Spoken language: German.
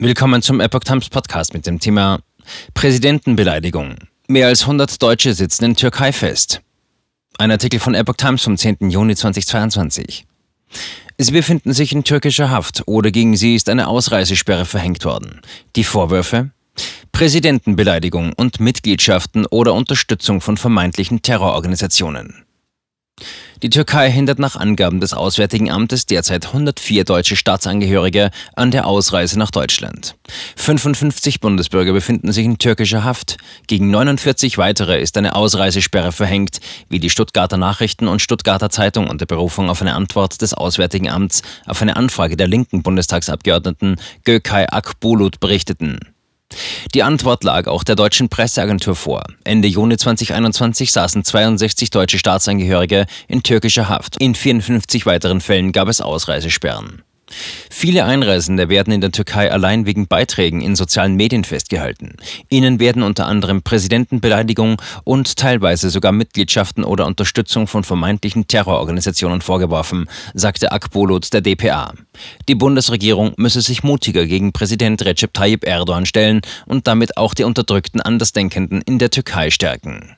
Willkommen zum Epoch Times Podcast mit dem Thema Präsidentenbeleidigung. Mehr als 100 Deutsche sitzen in Türkei fest. Ein Artikel von Epoch Times vom 10. Juni 2022. Sie befinden sich in türkischer Haft oder gegen sie ist eine Ausreisesperre verhängt worden. Die Vorwürfe? Präsidentenbeleidigung und Mitgliedschaften oder Unterstützung von vermeintlichen Terrororganisationen. Die Türkei hindert nach Angaben des Auswärtigen Amtes derzeit 104 deutsche Staatsangehörige an der Ausreise nach Deutschland. 55 Bundesbürger befinden sich in türkischer Haft. Gegen 49 weitere ist eine Ausreisesperre verhängt, wie die Stuttgarter Nachrichten und Stuttgarter Zeitung unter Berufung auf eine Antwort des Auswärtigen Amts auf eine Anfrage der linken Bundestagsabgeordneten Gökay Akbulut berichteten. Die Antwort lag auch der deutschen Presseagentur vor. Ende Juni 2021 saßen 62 deutsche Staatsangehörige in türkischer Haft. In 54 weiteren Fällen gab es Ausreisesperren. Viele Einreisende werden in der Türkei allein wegen Beiträgen in sozialen Medien festgehalten. Ihnen werden unter anderem Präsidentenbeleidigung und teilweise sogar Mitgliedschaften oder Unterstützung von vermeintlichen Terrororganisationen vorgeworfen, sagte Akbulut der dpa. Die Bundesregierung müsse sich mutiger gegen Präsident Recep Tayyip Erdogan stellen und damit auch die unterdrückten Andersdenkenden in der Türkei stärken.